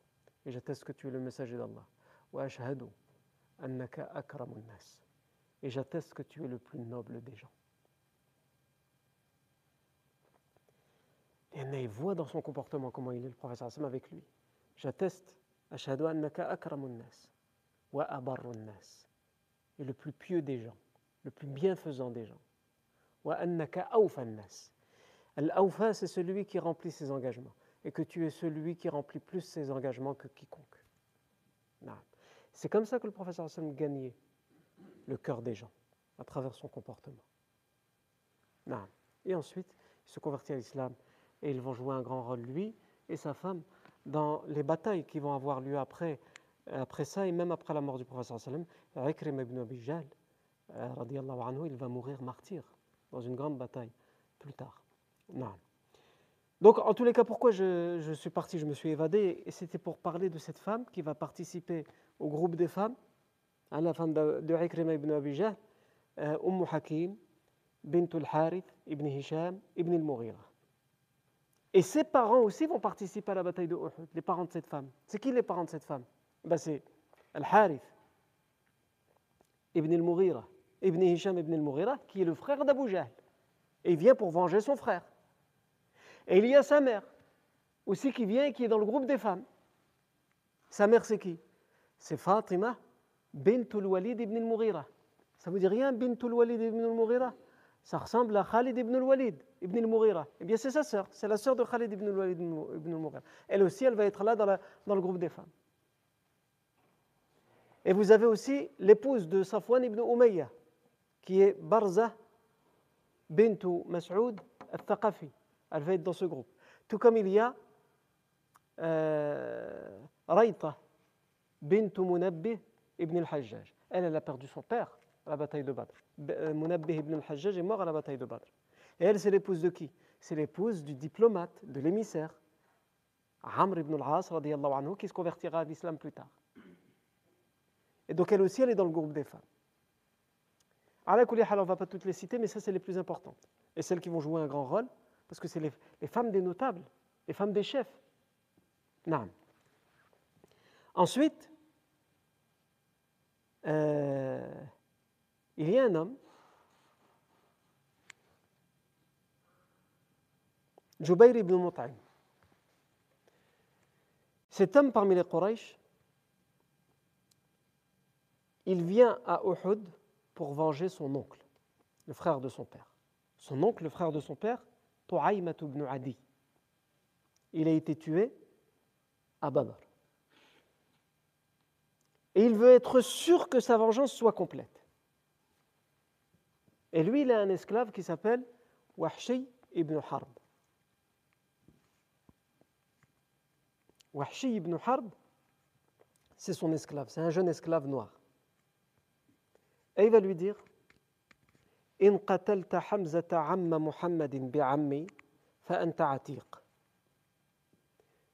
Et j'atteste que tu es le messager d'Allah. Wa ashhadu annaka akramun nas. Et j'atteste que tu es le plus noble des gens. Et il voit dans son comportement comment il est le professeur Hassan avec lui. J'atteste, ashhadu annaka akramun nas wa abarrun nas. Le plus pieux des gens, le plus bienfaisant des gens. Al-awfa, c'est celui qui remplit ses engagements. Et que tu es celui qui remplit plus ses engagements que quiconque. C'est comme ça que le professeur Hassan gagnait le cœur des gens, à travers son comportement. Et ensuite, il se convertit à l'islam et ils vont jouer un grand rôle, lui et sa femme, dans les batailles qui vont avoir lieu après, après ça et même après la mort du Ikrim ibn Abi euh, il va mourir martyr dans une grande bataille plus tard. Non. Donc, en tous les cas, pourquoi je, suis parti, je me suis évadé, c'était pour parler de cette femme qui va participer au groupe des femmes, hein, la femme de, de ibn Abi Jahl, euh, Umm Hakim, bint al-Harith ibn Hisham ibn al-Mughira. Et ses parents aussi vont participer à la bataille de Uhud, les parents de cette femme. C'est qui les parents de cette femme? C'est Al-Harith ibn al-Mughira, ibn Hisham ibn al-Mughira, qui est le frère d'Abu Jahl. Et il vient pour venger son frère. Et il y a sa mère aussi qui vient et qui est dans le groupe des femmes. Sa mère, c'est qui? C'est Fatima bint al-Walid ibn al-Mughira. Ça vous dit rien, bint al-Walid ibn al-Mughira? Ça ressemble à Khalid ibn al-Walid ibn al-Mughira. Eh bien, c'est sa sœur, c'est la sœur de Khalid ibn al-Walid ibn al-Mughira. Elle aussi, elle va être là dans, le groupe des femmes. Et vous avez aussi l'épouse de Safwan ibn Umayya, qui est Barza bintu Mas'ud al-Thaqafi. Elle va être dans ce groupe. Tout comme il y a euh, Raita bintu Munabbih ibn al-Hajjaj. Elle, elle a perdu son père à la bataille de Badr. Euh, Munabbih ibn al-Hajjaj est mort à la bataille de Badr. Et elle, c'est l'épouse de qui? C'est l'épouse du diplomate, de l'émissaire, Amr ibn al-As, qui se convertira à l'islam plus tard. Et donc elle aussi, elle est dans le groupe des femmes. on ne va pas toutes les citer, mais ça, c'est les plus importantes. Et celles qui vont jouer un grand rôle, parce que c'est les, femmes des notables, les femmes des chefs. Non. Ensuite, euh, il y a un homme Jubayr ibn Mut'im. Cet homme parmi les Quraysh, il vient à Uhud pour venger son oncle, le frère de son père. Son oncle, le frère de son père, Tu'aymat ibn Adi. Il a été tué à Badr. Et il veut être sûr que sa vengeance soit complète. Et lui, il a un esclave qui s'appelle Wahshi ibn Harb. Wahshi ibn Harb, c'est son esclave, c'est un jeune esclave noir. Et il va lui dire.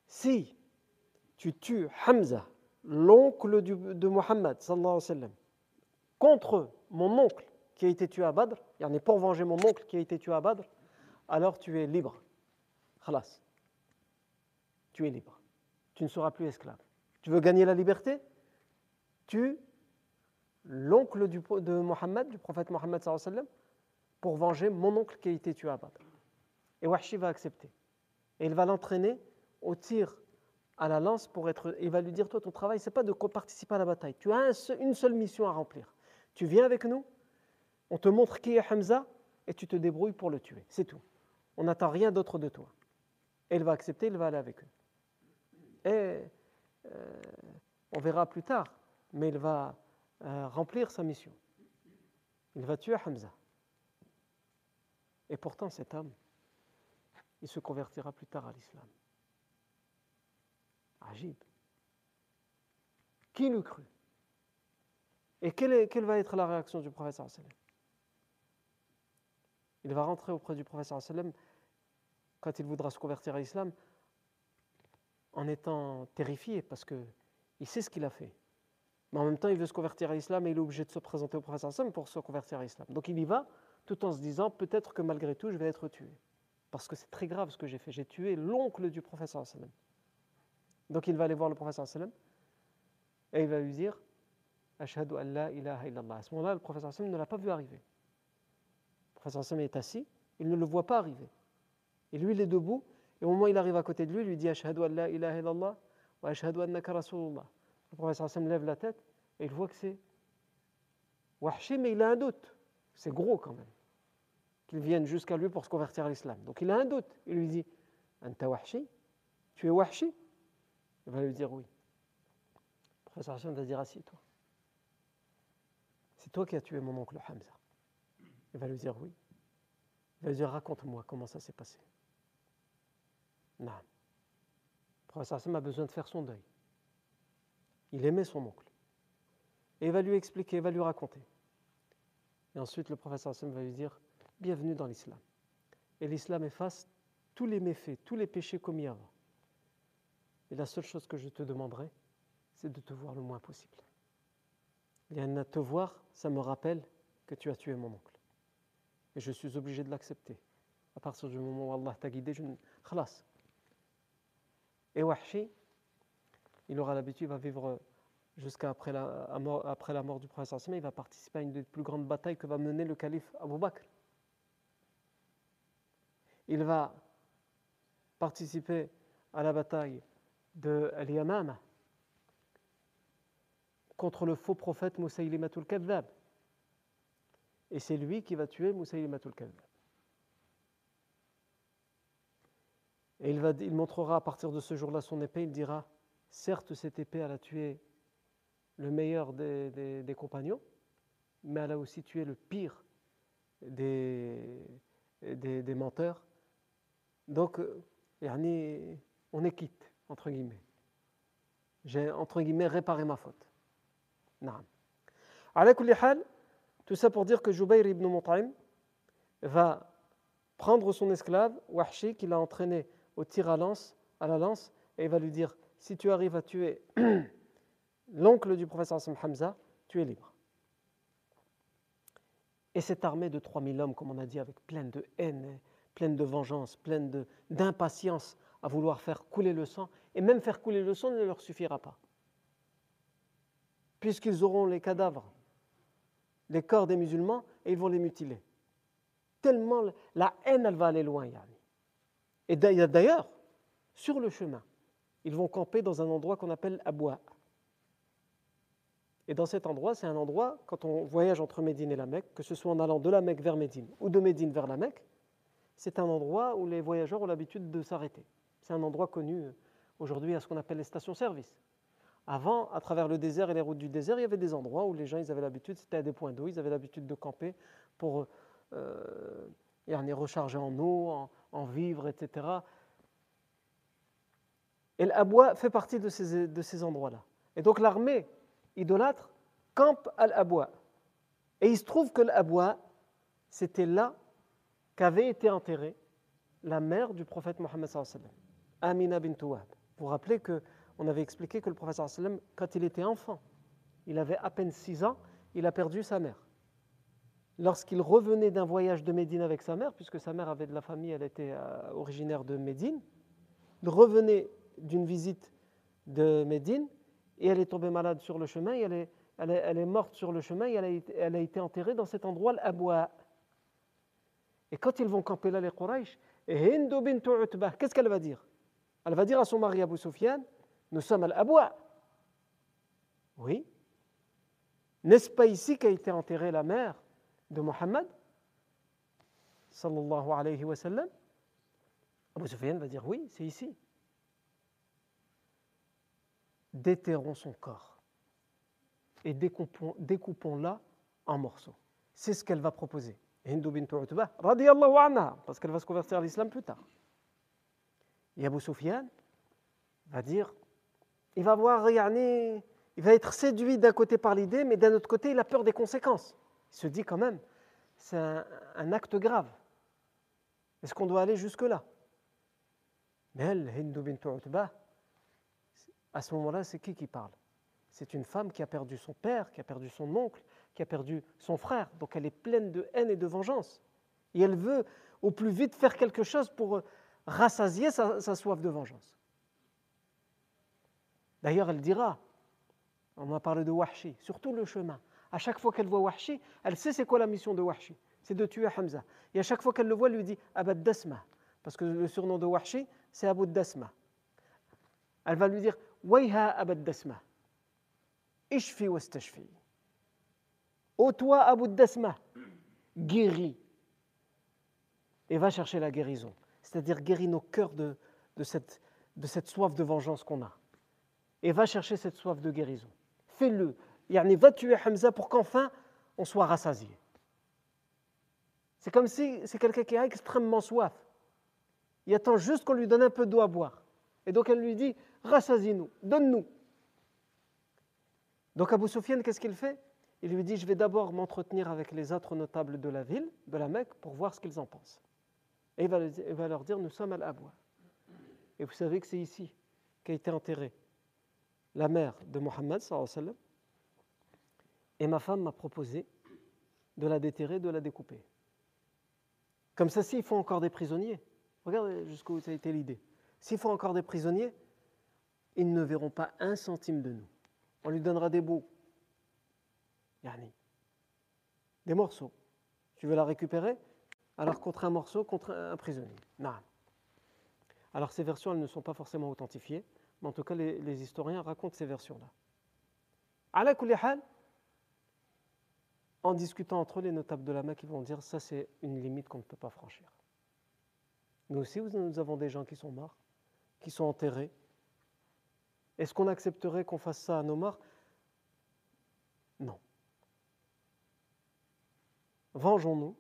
Si tu tues Hamza, l'oncle de Muhammad, contre mon oncle qui a été tué à Badr, il y en est pour venger mon oncle qui a été tué à Badr, alors tu es libre. Khalas. Tu es libre tu ne seras plus esclave. Tu veux gagner la liberté? Tu, l'oncle de Mohammed, du prophète Mohammed, pour venger mon oncle qui a été tué à Badr. Et Wahshi va accepter. Et il va l'entraîner au tir à la lance pour être. Il va lui dire Toi, ton travail, c'est pas de participer à la bataille. Tu as une seule mission à remplir. Tu viens avec nous, on te montre qui est Hamza et tu te débrouilles pour le tuer. C'est tout. On n'attend rien d'autre de toi. Et il va accepter, il va aller avec eux. Et euh, on verra plus tard, mais il va euh, remplir sa mission. Il va tuer Hamza. Et pourtant, cet homme, il se convertira plus tard à l'islam. Agib. Qui l'eût cru? Et quelle, va être la réaction du professeur Il va rentrer auprès du professeur quand il voudra se convertir à l'islam en étant terrifié parce qu'il sait ce qu'il a fait. Mais en même temps, il veut se convertir à l'islam et il est obligé de se présenter au professeur pour se convertir à l'islam. Donc il y va tout en se disant peut-être que malgré tout, je vais être tué. Parce que c'est très grave ce que j'ai fait. J'ai tué l'oncle du sallam. Donc il va aller voir le sallam et il va lui dire Ashhadu an la ilaha illallah. À ce moment-là, le sallam ne l'a pas vu arriver. Le sallam est assis, il ne le voit pas arriver. Et lui, il est debout, et au moment où il arrive à côté de lui, il lui dit Ashhadu an la ilaha illallah wa ashhadu annaka rasulullah. Le professeur sallam lève la tête et il voit que c'est Wahshi, mais il a un doute. C'est gros quand même qu'il vienne jusqu'à lui pour se convertir à l'islam. Donc il a un doute. Il lui dit Anta Wahshi? Tu es Wahshi? Il va lui dire oui. Le professeur Hassan va dire Assis-toi. C'est toi qui as tué mon oncle Hamza. Il va lui dire oui. Il va lui dire Raconte-moi comment ça s'est passé. Non. Le professeur Hassan a besoin de faire son deuil. Il aimait son oncle. Et il va lui expliquer, il va lui raconter. Et ensuite, le professeur Hassan va lui dire bienvenue dans l'islam. Et l'islam efface tous les méfaits, tous les péchés commis avant. Et la seule chose que je te demanderai, c'est de te voir le moins possible. À te voir, ça me rappelle que tu as tué mon oncle. Et je suis obligé de l'accepter. À partir du moment où Allah t'a guidé, je ne. Et Wahshi, il aura l'habitude, il va vivre jusqu'à après la, mort du prophète il va participer à une des plus grandes batailles que va mener le calife Abu Bakr il va participer à la bataille de Al-Yamama contre le faux prophète Moussaïlimatul Kadhab. Et c'est lui qui va tuer Moussaïlimatul Kadhab. Et il montrera à partir de ce jour-là son épée, il dira Certes, cette épée, a tué le meilleur des, compagnons, mais elle a aussi tué le pire des menteurs donc, euh, on est quitte, entre guillemets. J'ai, entre guillemets, réparé ma faute. Naam. Tout ça pour dire que Jubayr ibn Mut'im va prendre son esclave, Wahshi, qu'il a entraîné au tir à, lance, à la lance, et il va lui dire Si tu arrives à tuer l'oncle du professeur Hassan Hamza, tu es libre. Et cette armée de 3000 hommes, comme on a dit, avec plein de haine pleine de vengeance, pleine d'impatience à vouloir faire couler le sang, et même faire couler le sang ne leur suffira pas. Puisqu'ils auront les cadavres, les corps des musulmans, et ils vont les mutiler. Tellement la haine, elle va aller loin. Et d'ailleurs, sur le chemin, ils vont camper dans un endroit qu'on appelle Aboua. Et dans cet endroit, c'est un endroit, quand on voyage entre Médine et la Mecque, que ce soit en allant de la Mecque vers Médine ou de Médine vers la Mecque, c'est un endroit où les voyageurs ont l'habitude de s'arrêter. C'est un endroit connu euh, aujourd'hui à ce qu'on appelle les stations-service. Avant, à travers le désert et les routes du désert, il y avait des endroits où les gens ils avaient l'habitude, c'était à des points d'eau, ils avaient l'habitude de camper pour euh, recharger en eau, en, vivres, etc. Et l'Aboua fait partie de ces, de ces endroits-là. Et donc l'armée idolâtre campe à l'Aboua. Et il se trouve que l'Aboua, c'était là qu'avait été enterrée la mère du prophète Mohammed Amina bint Wahb. Vous vous rappelez qu'on avait expliqué que le prophète quand il était enfant, il avait à peine 6 ans, il a perdu sa mère. Lorsqu'il revenait d'un voyage de Médine avec sa mère, puisque sa mère avait de la famille, elle était euh, originaire de Médine, il revenait d'une visite de Médine et elle est tombée malade sur le chemin, et elle, est, elle, est, morte sur le chemin et elle a, elle a été enterrée dans cet endroit, l'Aboua. Et quand ils vont camper là, les Quraysh, Hindu bint Utbah, qu'est-ce qu'elle va dire? Elle va dire à son mari Abu Sufyan Nous sommes à l'Abwa. Oui. N'est-ce pas ici qu'a été enterrée la mère de Mohammed Sallallahu alayhi wa sallam? Abu Sufyan va dire Oui, c'est ici. Déterrons son corps et découpons-la en morceaux. C'est ce qu'elle va proposer. Hindu bint Utbah, anha, parce qu'elle va se convertir à l'islam plus tard. Et Abu va dire, il va voir, il va être séduit d'un côté par l'idée, mais d'un autre côté, il a peur des conséquences. Il se dit quand même, c'est un, acte grave. Est-ce qu'on doit aller jusque-là? Mais elle, Hindu bint Utbah, à ce moment-là, c'est qui qui parle? C'est une femme qui a perdu son père, qui a perdu son oncle, qui a perdu son frère. Donc elle est pleine de haine et de vengeance. Et elle veut au plus vite faire quelque chose pour rassasier sa, soif de vengeance. D'ailleurs, elle dira, on a parlé de Wahshi, surtout le chemin. À chaque fois qu'elle voit Wahshi, elle sait c'est quoi la mission de Wahshi. C'est de tuer Hamza. Et à chaque fois qu'elle le voit, elle lui dit Abad Dasma. Parce que le surnom de Wahshi, c'est Abu Dasma. Elle va lui dire Abad Dasma. Ishfi wastashfi. Ô toi, guéris. Et va chercher la guérison. C'est-à-dire guéris nos cœurs de, cette, de cette soif de vengeance qu'on a. Et va chercher cette soif de guérison. Fais-le. Va tuer Hamza pour qu'enfin on soit rassasié. C'est comme si c'est quelqu'un qui a extrêmement soif. Il attend juste qu'on lui donne un peu d'eau à boire. Et donc elle lui dit Rassasie-nous, donne-nous. Donc Abu Sufyan, qu'est-ce qu'il fait? Il lui dit, je vais d'abord m'entretenir avec les autres notables de la ville, de la Mecque, pour voir ce qu'ils en pensent. Et il va, leur dire, nous sommes à l'Abwa. Et vous savez que c'est ici qu'a été enterrée la mère de Mohammed, et ma femme m'a proposé de la déterrer, de la découper. Comme ça, s'il faut encore des prisonniers, regardez jusqu'où ça a été l'idée. S'il faut encore des prisonniers, ils ne verront pas un centime de nous. On lui donnera des bouts des morceaux. Tu veux la récupérer? Alors contre un morceau, contre un prisonnier. Non. Alors ces versions, elles ne sont pas forcément authentifiées, mais en tout cas, les, historiens racontent ces versions-là. En discutant entre les notables de la Mecque, ils vont dire ça, c'est une limite qu'on ne peut pas franchir. Nous aussi, nous avons des gens qui sont morts, qui sont enterrés. Est-ce qu'on accepterait qu'on fasse ça à nos morts Non vengeons-nous,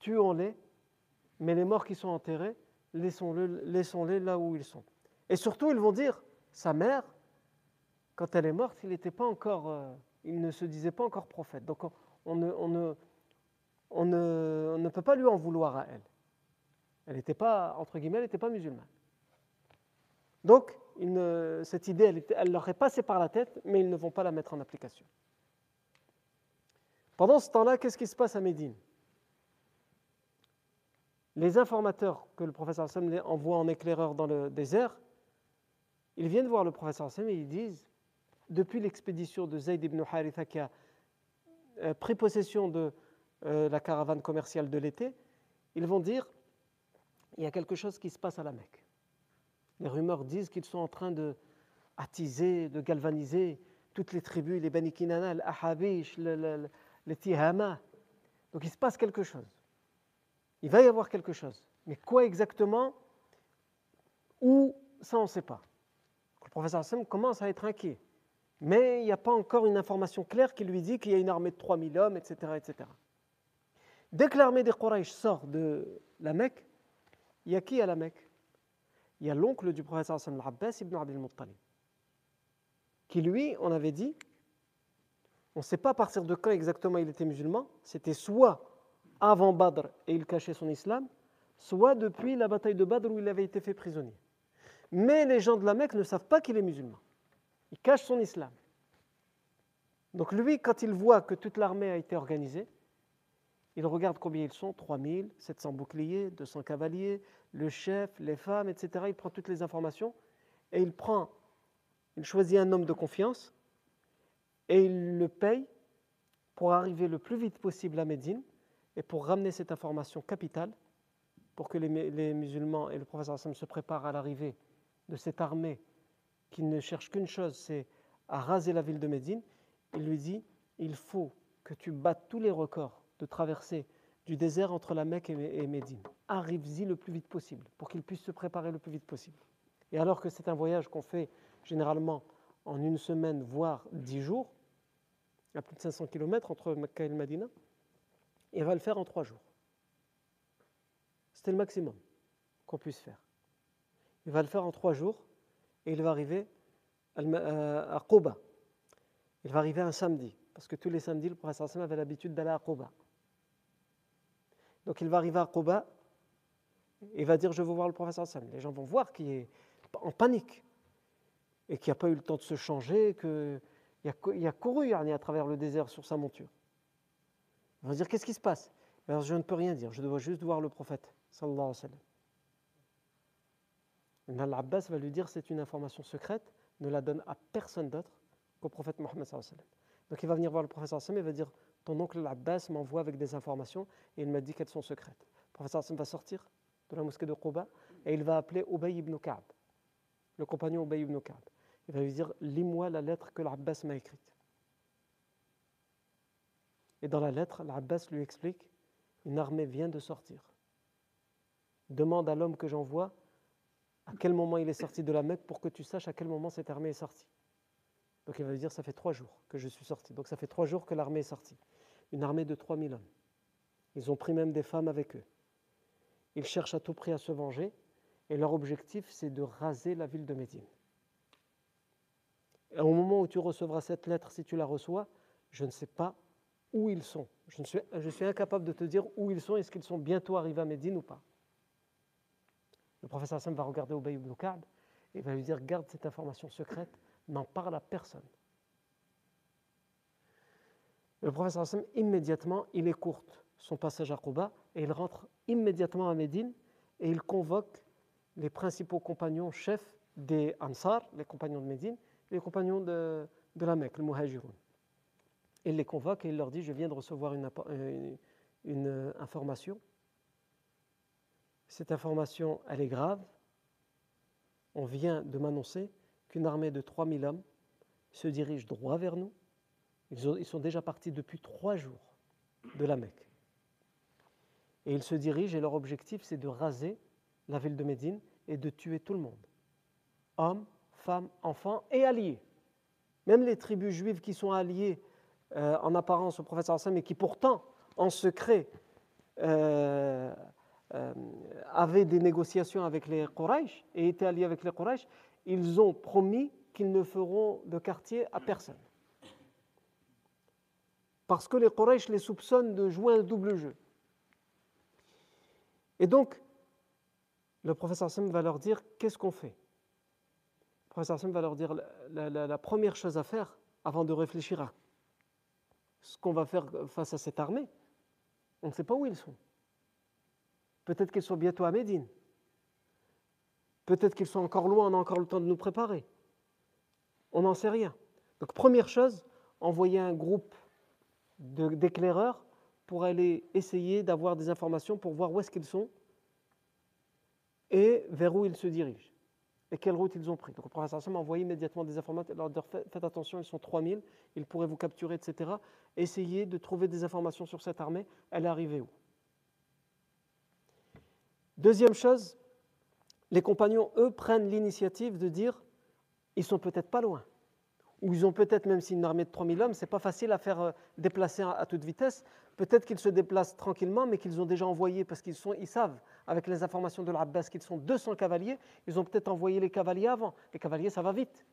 tuons-les, mais les morts qui sont enterrés, laissons-les là où ils sont. Et surtout, ils vont dire, sa mère, quand elle est morte, il n'était pas encore, euh, il ne se disait pas encore prophète. Donc on, ne, on, ne, on, ne, peut pas lui en vouloir à elle. Elle n'était pas, entre guillemets, elle n'était pas musulmane. Donc, cette idée, elle, leur est passée par la tête, mais ils ne vont pas la mettre en application. Pendant ce temps-là, qu'est-ce qui se passe à Médine? Les informateurs que le professeur Hassan envoie en éclaireur dans le désert, ils viennent voir le professeur Hassan et ils disent depuis l'expédition de Zayd ibn Haritha qui a euh, pris possession de euh, la caravane commerciale de l'été, ils vont dire il y a quelque chose qui se passe à la Mecque. Les rumeurs disent qu'ils sont en train de attiser, de galvaniser toutes les tribus, les Bani Kinana, l'Ahabish, le, les tihama. Donc il se passe quelque chose. Il va y avoir quelque chose. Mais quoi exactement? Où? Ça, on ne sait pas. Le professeur Hassan commence à être inquiet. Mais il n'y a pas encore une information claire qui lui dit qu'il y a une armée de 3000 hommes, etc. etc. Dès que l'armée des Quraysh sort de la Mecque, il y a qui à la Mecque? Il y a l'oncle du professeur Hassan, l'Abbas ibn Abdel Muttalib, qui lui, on avait dit, on ne sait pas partir de quand exactement il était musulman. C'était soit avant Badr et il cachait son islam, soit depuis la bataille de Badr où il avait été fait prisonnier. Mais les gens de la Mecque ne savent pas qu'il est musulman. Il cache son islam. Donc lui, quand il voit que toute l'armée a été organisée, il regarde combien ils sont, 3000, 700 boucliers, 200 cavaliers, le chef, les femmes, etc. Il prend toutes les informations et il prend, il choisit un homme de confiance et il le paye pour arriver le plus vite possible à Médine et pour ramener cette information capitale, pour que les, musulmans et le professeur Hassan se préparent à l'arrivée de cette armée qui ne cherche qu'une chose, c'est à raser la ville de Médine, il lui dit, il faut que tu battes tous les records de traversée du désert entre la Mecque et Médine. Arrive-y le plus vite possible, pour qu'il puisse se préparer le plus vite possible. Et alors que c'est un voyage qu'on fait généralement en une semaine, voire dix jours, à plus de 500 km entre Mecca et le Medina, il va le faire en trois jours. C'était le maximum qu'on puisse faire. Il va le faire en trois jours et il va arriver euh, à Quba. Il va arriver un samedi, parce que tous les samedis, le prophète avait l'habitude d'aller à Quba. Donc il va arriver à Quba et va dire Je veux voir le prophète. Les gens vont voir qu'il est en panique et qu'il n'a pas eu le temps de se changer, qu'il a, a couru à travers le désert sur sa monture. Ils vont dire Qu'est-ce qui se passe? Alors je ne peux rien dire, je dois juste voir le prophète. Sallallahu va lui dire C'est une information secrète, ne la donne à personne d'autre qu'au prophète Mohammed. Donc il va venir voir le prophète et il va dire Ton oncle Al-Abbas m'envoie avec des informations et il m'a dit qu'elles sont secrètes. Le prophète va sortir de la mosquée de Quba et il va appeler Ubay ibn Ka'b, le compagnon Ubay ibn Ka'b. Il va lui dire Lis-moi la lettre que l'Abbas m'a écrite. Et dans la lettre, l'Abbas lui explique Une armée vient de sortir. Demande à l'homme que j'envoie à quel moment il est sorti de la Mecque pour que tu saches à quel moment cette armée est sortie. Donc il va lui dire Ça fait trois jours que je suis sorti. Donc ça fait trois jours que l'armée est sortie. Une armée de 3000 hommes. Ils ont pris même des femmes avec eux. Ils cherchent à tout prix à se venger et leur objectif c'est de raser la ville de Médine. Au moment où tu recevras cette lettre, si tu la reçois, je ne sais pas où ils sont. Je, suis, incapable de te dire où ils sont. Est-ce qu'ils sont bientôt arrivés à Médine ou pas? Le professeur Hassan va regarder Obey ibn Ka'b et va lui dire Garde cette information secrète, n'en parle à personne. Le professeur Hassan, immédiatement, il écourte son passage à Quba et il rentre immédiatement à Médine et il convoque les principaux compagnons chefs des Ansar, les compagnons de Médine, les compagnons de, la Mecque, le Muhajirun. Il les convoque et il leur dit Je viens de recevoir une, euh, information. Cette information, elle est grave. On vient de m'annoncer qu'une armée de 3000 hommes se dirige droit vers nous. Ils, sont déjà partis depuis trois jours de la Mecque. Et ils se dirigent et leur objectif, c'est de raser la ville de Médine et de tuer tout le monde. Hommes, femmes, enfants et alliés. Même les tribus juives qui sont alliées euh, en apparence au prophète sallam mais qui pourtant en secret euh, euh, avaient des négociations avec les Quraysh et étaient alliés avec les Quraysh, ils ont promis qu'ils ne feront de quartier à personne. Parce que les Quraysh les soupçonnent de jouer un double jeu. Et donc, le professeur Sam va leur dire qu'est-ce qu'on fait? Le professeur Sam va leur dire la, la, première chose à faire avant de réfléchir à ce qu'on va faire face à cette armée. On ne sait pas où ils sont. Peut-être qu'ils sont bientôt à Médine. Peut-être qu'ils sont encore loin, on a encore le temps de nous préparer. On n'en sait rien. Donc première chose, envoyer un groupe d'éclaireurs pour aller essayer d'avoir des informations pour voir où est-ce qu'ils sont et vers où ils se dirigent et quelle route ils ont pris. Donc le professeur m'a envoyé immédiatement des informations, leur dire faites attention, ils sont 3000, ils pourraient vous capturer, etc. Essayez de trouver des informations sur cette armée, elle est arrivée où? Deuxième chose, les compagnons, eux, prennent l'initiative de dire ils sont peut-être pas loin. Ou ils ont peut-être, même si une armée de 3000 hommes, c'est pas facile à faire euh, déplacer à toute vitesse. Peut-être qu'ils se déplacent tranquillement, mais qu'ils ont déjà envoyé, parce qu'ils ils savent avec les informations de l'Abbas qu'ils sont 200 cavaliers, ils ont peut-être envoyé les cavaliers avant. Les cavaliers, ça va vite.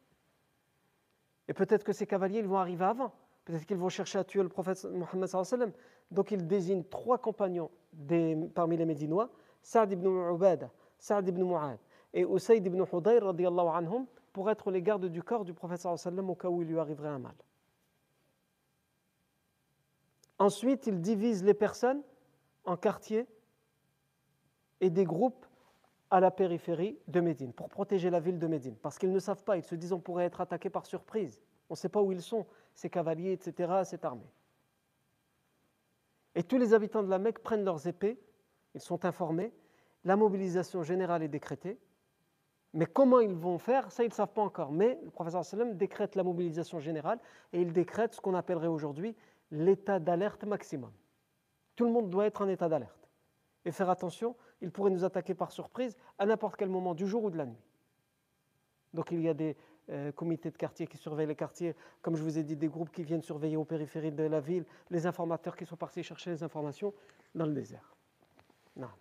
Et peut-être que ces cavaliers, ils vont arriver avant. Peut-être qu'ils vont chercher à tuer le prophète Mohammed. Donc ils désignent trois compagnons parmi les Médinois, Saad ibn Ubada, Saad ibn Mu'ad et Usayd ibn Hudayr anhum, pour être les gardes du corps du prophète sallam au cas où il lui arriverait un mal. Ensuite, ils divisent les personnes en quartiers et des groupes à la périphérie de Médine pour protéger la ville de Médine. Parce qu'ils ne savent pas, ils se disent on pourrait être attaqué par surprise. On ne sait pas où ils sont, ces cavaliers, etc., cette armée. Et tous les habitants de la Mecque prennent leurs épées, ils sont informés, la mobilisation générale est décrétée, mais comment ils vont faire, ça ils ne savent pas encore. Mais le professeur sallam décrète la mobilisation générale et il décrète ce qu'on appellerait aujourd'hui l'état d'alerte maximum. Tout le monde doit être en état d'alerte. Et faire attention, il pourrait nous attaquer par surprise à n'importe quel moment du jour ou de la nuit. Donc il y a des euh, comités de quartier qui surveillent les quartiers, comme je vous ai dit, des groupes qui viennent surveiller aux périphéries de la ville, les informateurs qui sont partis chercher les informations dans le désert. Non.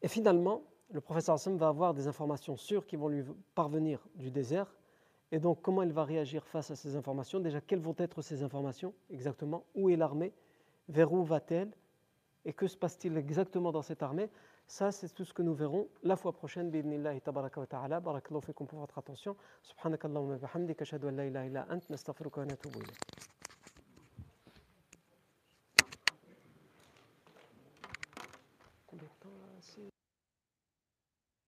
Et finalement, le professeur Hassan va avoir des informations sûres qui vont lui parvenir du désert. Et donc, comment il va réagir face à ces informations? Déjà, quelles vont être ces informations exactement? Où est l'armée? Vers où va-t-elle? Et que se passe-t-il exactement dans cette armée? Ça, c'est tout ce que nous verrons la fois prochaine. Bidnillahi tabaraka wa ta'ala. Barakallahu fikum pour votre attention. Subhanakallahumma bihamdika ashhadu an illa ant nastaghfiruka wa.